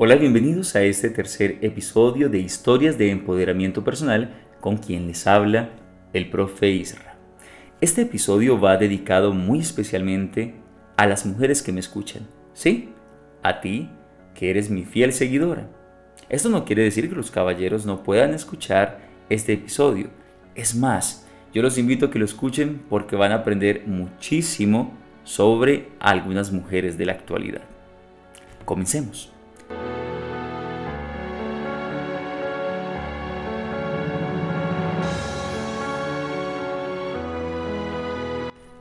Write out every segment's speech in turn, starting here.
Hola, bienvenidos a este tercer episodio de Historias de Empoderamiento Personal con quien les habla el profe Isra. Este episodio va dedicado muy especialmente a las mujeres que me escuchan, ¿sí? A ti, que eres mi fiel seguidora. Esto no quiere decir que los caballeros no puedan escuchar este episodio. Es más, yo los invito a que lo escuchen porque van a aprender muchísimo sobre algunas mujeres de la actualidad. Comencemos.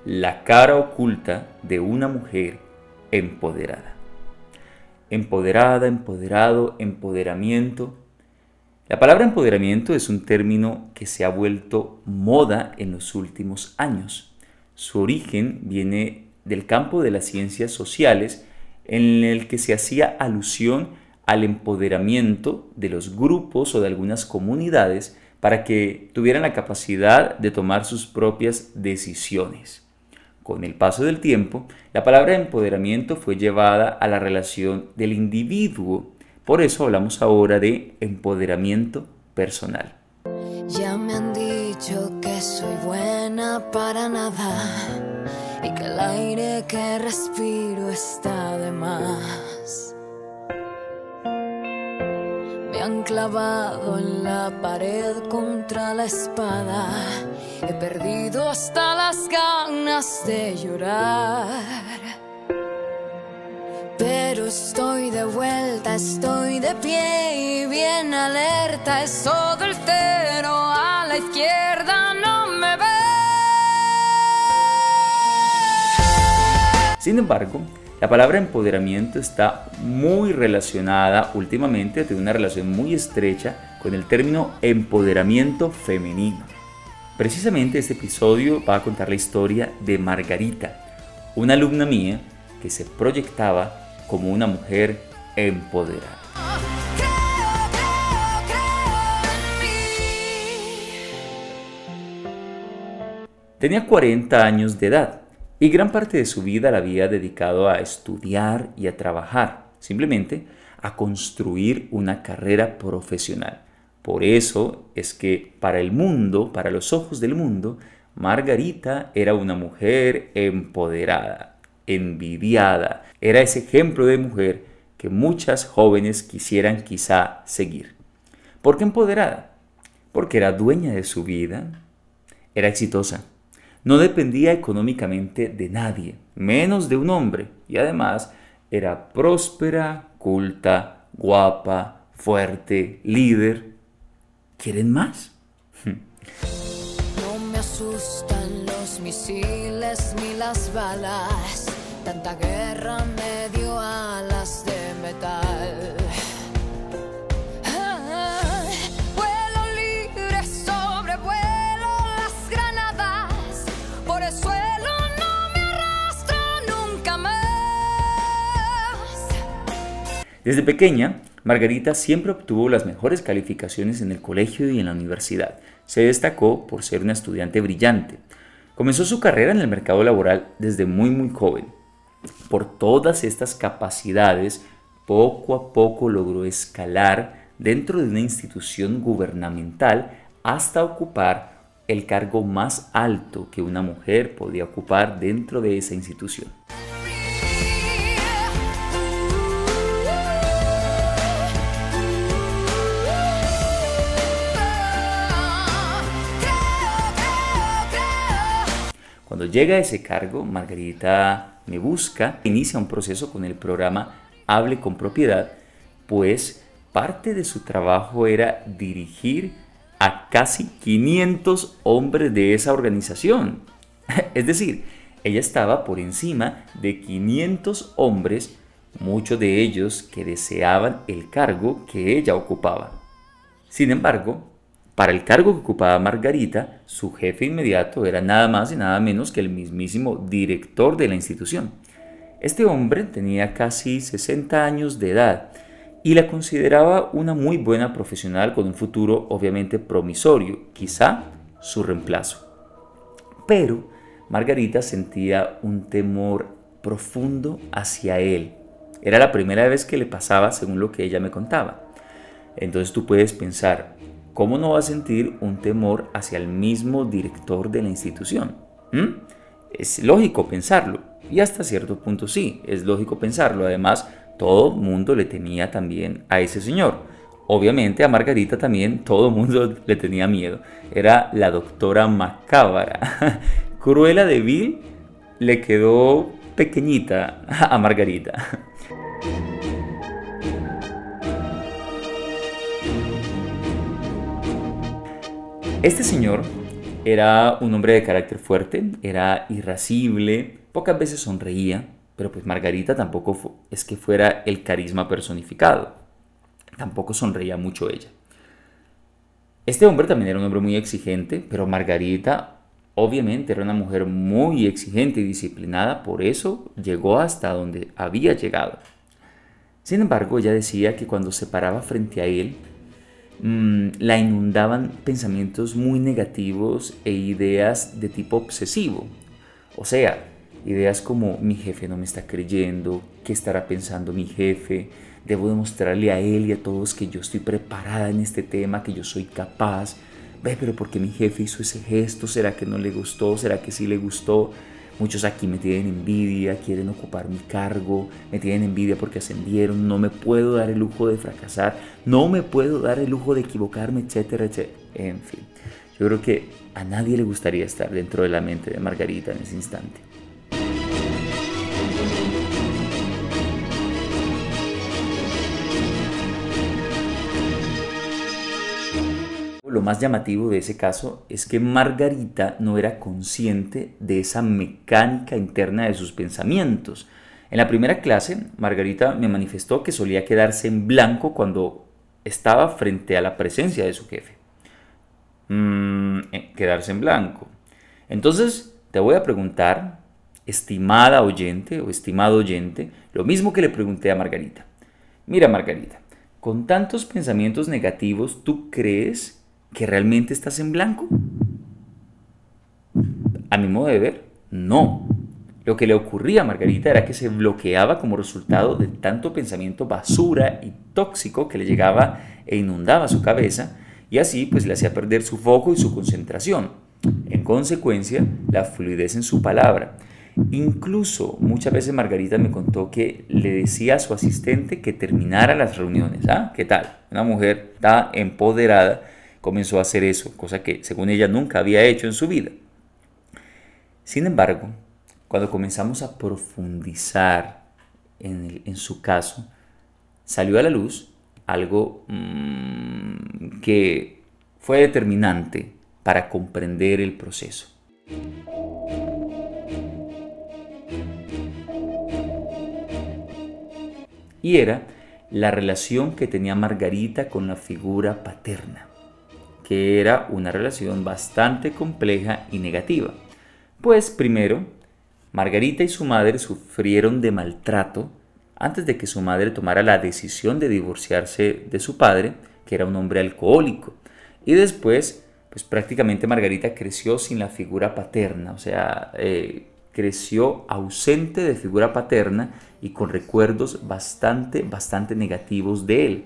La cara oculta de una mujer empoderada. Empoderada, empoderado, empoderamiento. La palabra empoderamiento es un término que se ha vuelto moda en los últimos años. Su origen viene del campo de las ciencias sociales en el que se hacía alusión al empoderamiento de los grupos o de algunas comunidades para que tuvieran la capacidad de tomar sus propias decisiones. Con el paso del tiempo, la palabra empoderamiento fue llevada a la relación del individuo. Por eso hablamos ahora de empoderamiento personal. Ya me han dicho que soy buena para nada y que el aire que respiro está de más. Me han clavado en la pared contra la espada He perdido hasta las de llorar. Pero estoy de vuelta, estoy de pie y bien alerta. Es todo el a la izquierda, no me ve. Sin embargo, la palabra empoderamiento está muy relacionada últimamente, tiene una relación muy estrecha con el término empoderamiento femenino. Precisamente este episodio va a contar la historia de Margarita, una alumna mía que se proyectaba como una mujer empoderada. Tenía 40 años de edad y gran parte de su vida la había dedicado a estudiar y a trabajar, simplemente a construir una carrera profesional. Por eso es que para el mundo, para los ojos del mundo, Margarita era una mujer empoderada, envidiada. Era ese ejemplo de mujer que muchas jóvenes quisieran quizá seguir. ¿Por qué empoderada? Porque era dueña de su vida, era exitosa, no dependía económicamente de nadie, menos de un hombre, y además era próspera, culta, guapa, fuerte, líder, ¿Quieren más? No me asustan los misiles ni las balas. Tanta guerra me dio alas de metal. vuelo libre, sobrevuelo las granadas. Por el suelo no me arrastro nunca más. Desde pequeña, Margarita siempre obtuvo las mejores calificaciones en el colegio y en la universidad. Se destacó por ser una estudiante brillante. Comenzó su carrera en el mercado laboral desde muy muy joven. Por todas estas capacidades, poco a poco logró escalar dentro de una institución gubernamental hasta ocupar el cargo más alto que una mujer podía ocupar dentro de esa institución. Llega ese cargo, Margarita me busca, inicia un proceso con el programa Hable con propiedad, pues parte de su trabajo era dirigir a casi 500 hombres de esa organización. Es decir, ella estaba por encima de 500 hombres, muchos de ellos que deseaban el cargo que ella ocupaba. Sin embargo, para el cargo que ocupaba Margarita, su jefe inmediato era nada más y nada menos que el mismísimo director de la institución. Este hombre tenía casi 60 años de edad y la consideraba una muy buena profesional con un futuro obviamente promisorio, quizá su reemplazo. Pero Margarita sentía un temor profundo hacia él. Era la primera vez que le pasaba según lo que ella me contaba. Entonces tú puedes pensar, ¿cómo no va a sentir un temor hacia el mismo director de la institución? ¿Mm? Es lógico pensarlo. Y hasta cierto punto sí, es lógico pensarlo. Además, todo mundo le tenía también a ese señor. Obviamente a Margarita también todo el mundo le tenía miedo. Era la doctora Macábara. Cruela de Vil le quedó pequeñita a Margarita. Este señor era un hombre de carácter fuerte, era irascible, pocas veces sonreía, pero pues Margarita tampoco es que fuera el carisma personificado. Tampoco sonreía mucho ella. Este hombre también era un hombre muy exigente, pero Margarita obviamente era una mujer muy exigente y disciplinada, por eso llegó hasta donde había llegado. Sin embargo, ella decía que cuando se paraba frente a él, mm, la inundaban pensamientos muy negativos e ideas de tipo obsesivo. O sea, ideas como mi jefe no me está creyendo, qué estará pensando mi jefe, Debo demostrarle a él y a todos que yo estoy preparada en este tema, que yo soy capaz. Ve, pero porque mi jefe hizo ese gesto? ¿Será que no le gustó? ¿Será que sí le gustó? Muchos aquí me tienen envidia, quieren ocupar mi cargo, me tienen envidia porque ascendieron, no me puedo dar el lujo de fracasar, no me puedo dar el lujo de equivocarme, etcétera, etcétera. En fin, yo creo que a nadie le gustaría estar dentro de la mente de Margarita en ese instante. Lo más llamativo de ese caso es que Margarita no era consciente de esa mecánica interna de sus pensamientos. En la primera clase, Margarita me manifestó que solía quedarse en blanco cuando estaba frente a la presencia de su jefe. Mm, eh, quedarse en blanco. Entonces, te voy a preguntar, estimada oyente o estimado oyente, lo mismo que le pregunté a Margarita. Mira, Margarita, con tantos pensamientos negativos, ¿tú crees que realmente estás en blanco? A mi modo de ver, no. Lo que le ocurría a Margarita era que se bloqueaba como resultado de tanto pensamiento basura y tóxico que le llegaba e inundaba su cabeza y así pues le hacía perder su foco y su concentración. En consecuencia, la fluidez en su palabra. Incluso muchas veces Margarita me contó que le decía a su asistente que terminara las reuniones. ¿Ah? ¿Qué tal? Una mujer está empoderada comenzó a hacer eso, cosa que según ella nunca había hecho en su vida. Sin embargo, cuando comenzamos a profundizar en, su caso, salió a la luz algo mm, que fue determinante para comprender el proceso. Y era la relación que tenía Margarita con la figura paterna que era una relación bastante compleja y negativa. Pues primero, Margarita y su madre sufrieron de maltrato antes de que su madre tomara la decisión de divorciarse de su padre, que era un hombre alcohólico. Y después, pues prácticamente Margarita creció sin la figura paterna, o sea, eh, creció ausente de figura paterna y con recuerdos bastante, bastante negativos de él.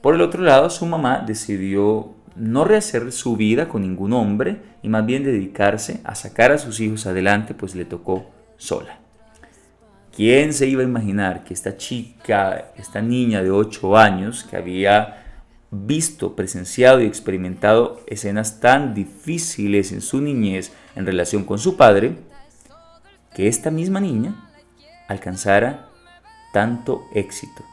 Por el otro lado, su mamá decidió no rehacer su vida con ningún hombre y más bien dedicarse a sacar a sus hijos adelante, pues le tocó sola. ¿Quién se iba a imaginar que esta chica, esta niña de 8 años, que había visto, presenciado y experimentado escenas tan difíciles en su niñez en relación con su padre, que esta misma niña alcanzara tanto éxito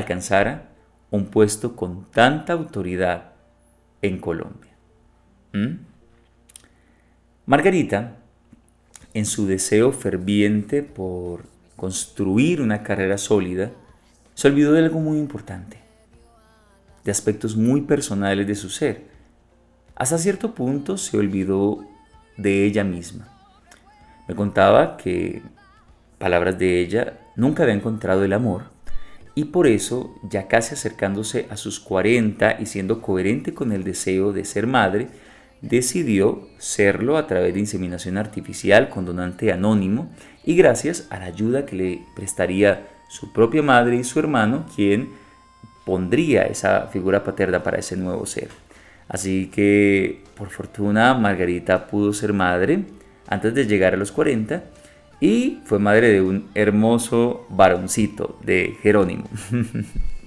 alcanzara un puesto con tanta autoridad en Colombia. ¿Mm? Margarita, en su deseo ferviente por construir una carrera sólida, se olvidó de algo muy importante, de aspectos muy personales de su ser. Hasta cierto punto se olvidó de ella misma. Me contaba que, palabras de ella, nunca había encontrado el amor y por eso, ya casi acercándose a sus 40 y siendo coherente con el deseo de ser madre, decidió serlo a través de inseminación artificial con donante anónimo y gracias a la ayuda que le prestaría su propia madre y su hermano, quien pondría esa figura paterna para ese nuevo ser. Así que, por fortuna, Margarita pudo ser madre antes de llegar a los 40 y fue madre de un hermoso varoncito de Jerónimo.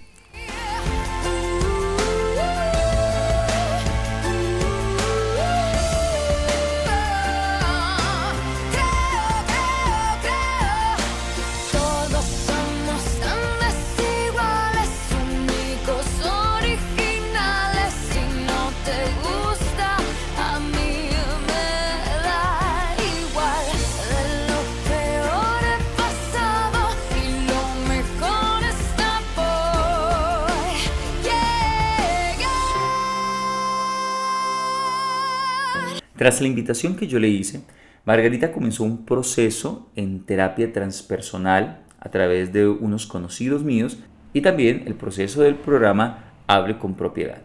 Tras la invitación que yo le hice, Margarita comenzó un proceso en terapia transpersonal a través de unos conocidos míos y también el proceso del programa Hable con propiedad.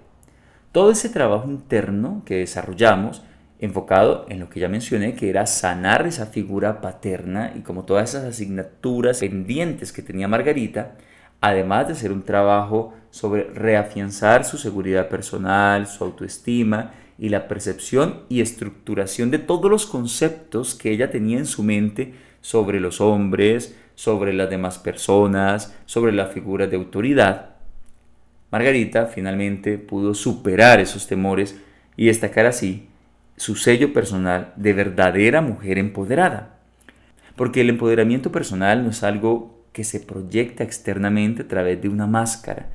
Todo ese trabajo interno que desarrollamos enfocado en lo que ya mencioné, que era sanar esa figura paterna y como todas esas asignaturas pendientes que tenía Margarita, además de hacer un trabajo sobre reafianzar su seguridad personal, su autoestima y la percepción y estructuración de todos los conceptos que ella tenía en su mente sobre los hombres, sobre las demás personas, sobre la figura de autoridad, Margarita finalmente pudo superar esos temores y destacar así su sello personal de verdadera mujer empoderada. Porque el empoderamiento personal no es algo que se proyecta externamente a través de una máscara.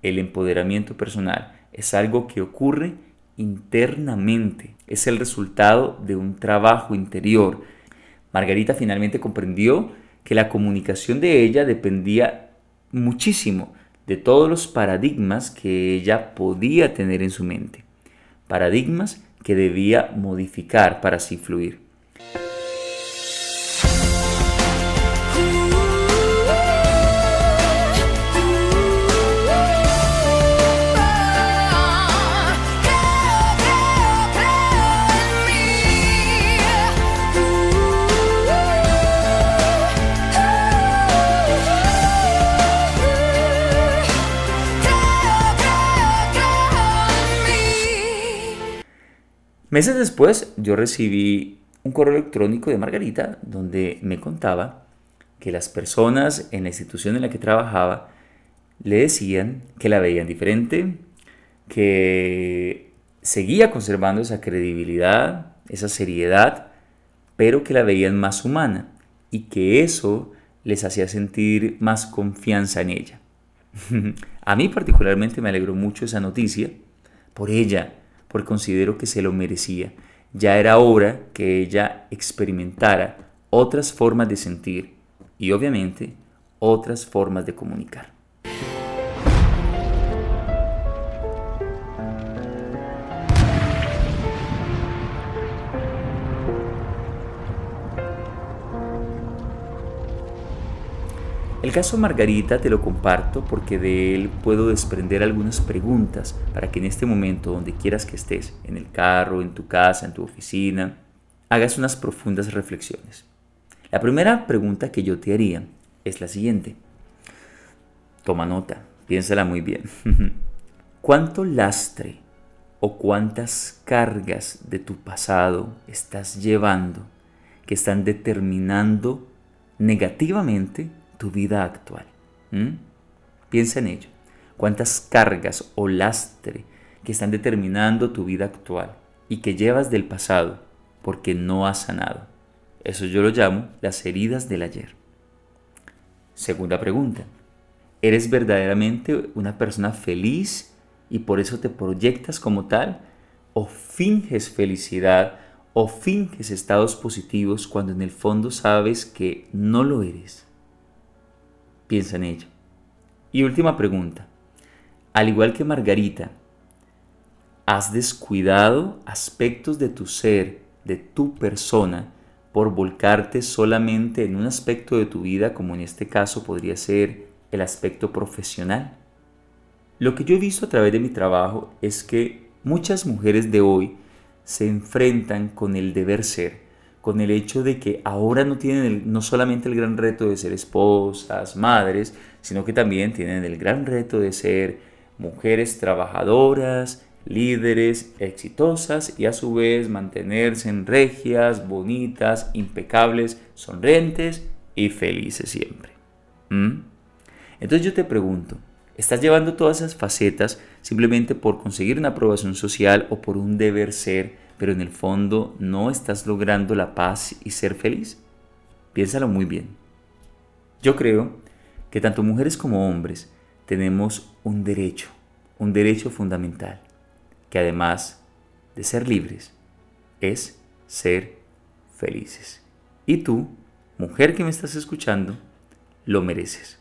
El empoderamiento personal es algo que ocurre internamente. Es el resultado de un trabajo interior. Margarita finalmente comprendió que la comunicación de ella dependía muchísimo de todos los paradigmas que ella podía tener en su mente. Paradigmas que debía modificar para así fluir. Meses después yo recibí un correo electrónico de Margarita donde me contaba que las personas en la institución en la que trabajaba le decían que la veían diferente, que seguía conservando esa credibilidad, esa seriedad, pero que la veían más humana y que eso les hacía sentir más confianza en ella. A mí particularmente me alegró mucho esa noticia por ella, considero que se lo merecía. Ya era hora que ella experimentara otras formas de sentir y obviamente otras formas de comunicar. El caso Margarita te lo comparto porque de él puedo desprender algunas preguntas para que en este momento, donde quieras que estés, en el carro, en tu casa, en tu oficina, hagas unas profundas reflexiones. La primera pregunta que yo te haría es la siguiente. Toma nota, piénsala muy bien. ¿Cuánto lastre o cuántas cargas de tu pasado estás llevando que están determinando negativamente tu vida actual. Piensa en ello. ¿Cuántas cargas o lastre que están determinando tu vida actual y que llevas del pasado porque no has sanado? Eso yo lo llamo las heridas del ayer. Segunda pregunta. ¿Eres verdaderamente una persona feliz y por eso te proyectas como tal? ¿O finges felicidad o finges estados positivos cuando en el fondo sabes que no lo eres? Piensa en ello. Y última pregunta. Al igual que Margarita, ¿has descuidado aspectos de tu ser, de tu persona, por volcarte solamente en un aspecto de tu vida, como en este caso podría ser el aspecto profesional? Lo que yo he visto a través de mi trabajo es que muchas mujeres de hoy se enfrentan con el deber ser, con el hecho de que ahora no tienen no solamente el gran reto de ser esposas, madres, sino que también tienen el gran reto de ser mujeres trabajadoras, líderes exitosas y a su vez mantenerse en regias, bonitas, impecables, sonrientes y felices siempre. ¿Mm? Entonces yo te pregunto, ¿estás llevando todas esas facetas simplemente por conseguir una aprobación social o por un deber ser, pero en el fondo no estás logrando la paz y ser feliz? Piénsalo muy bien. Yo creo que tanto mujeres como hombres tenemos un derecho, un derecho fundamental que además de ser libres, es ser felices. Y tú, mujer que me estás escuchando, lo mereces.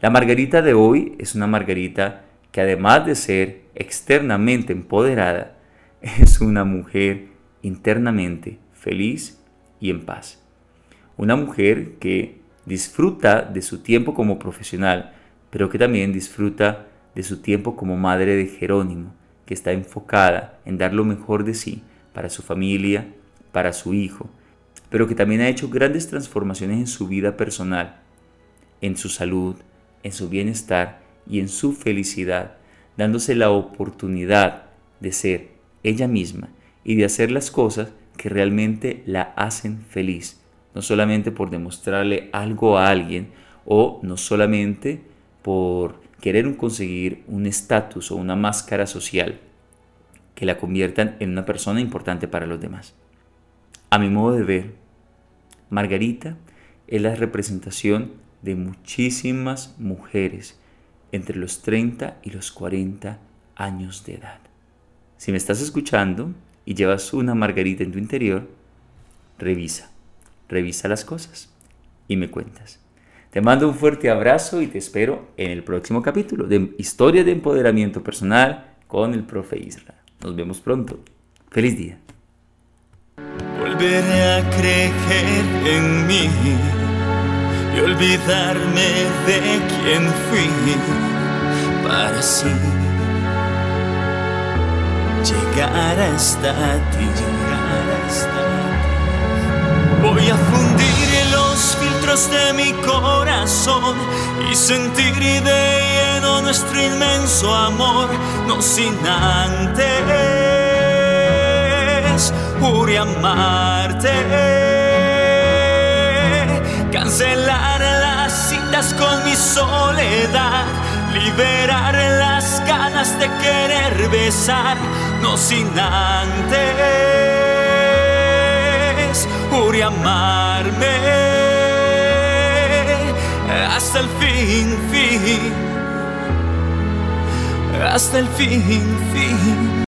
La margarita de hoy es una margarita que además de ser externamente empoderada, es una mujer internamente feliz y en paz. Una mujer que disfruta de su tiempo como profesional, pero que también disfruta de su tiempo como madre de Jerónimo, que está enfocada en dar lo mejor de sí para su familia, para su hijo, pero que también ha hecho grandes transformaciones en su vida personal, en su salud, en su bienestar y en su felicidad, dándose la oportunidad de ser ella misma y de hacer las cosas que realmente la hacen feliz, no solamente por demostrarle algo a alguien o no solamente por querer conseguir un estatus o una máscara social que la conviertan en una persona importante para los demás. A mi modo de ver, Margarita es la representación de muchísimas mujeres entre los 30 y los 40 años de edad. Si me estás escuchando y llevas una Margarita en tu interior, revisa, revisa las cosas y me cuentas. Te mando un fuerte abrazo y te espero en el próximo capítulo de Historia de Empoderamiento Personal con el profe Israel. Nos vemos pronto. Feliz día. Volveré a creer en mí y olvidarme de quien fui para así llegar hasta ti. Voy a fundir de mi corazón y sentir de lleno nuestro inmenso amor, no sin antes jure amarte, cancelar las citas con mi soledad, liberar las ganas de querer besar, no sin antes jure amarme hasta el fin, fin, hasta el fin, fin.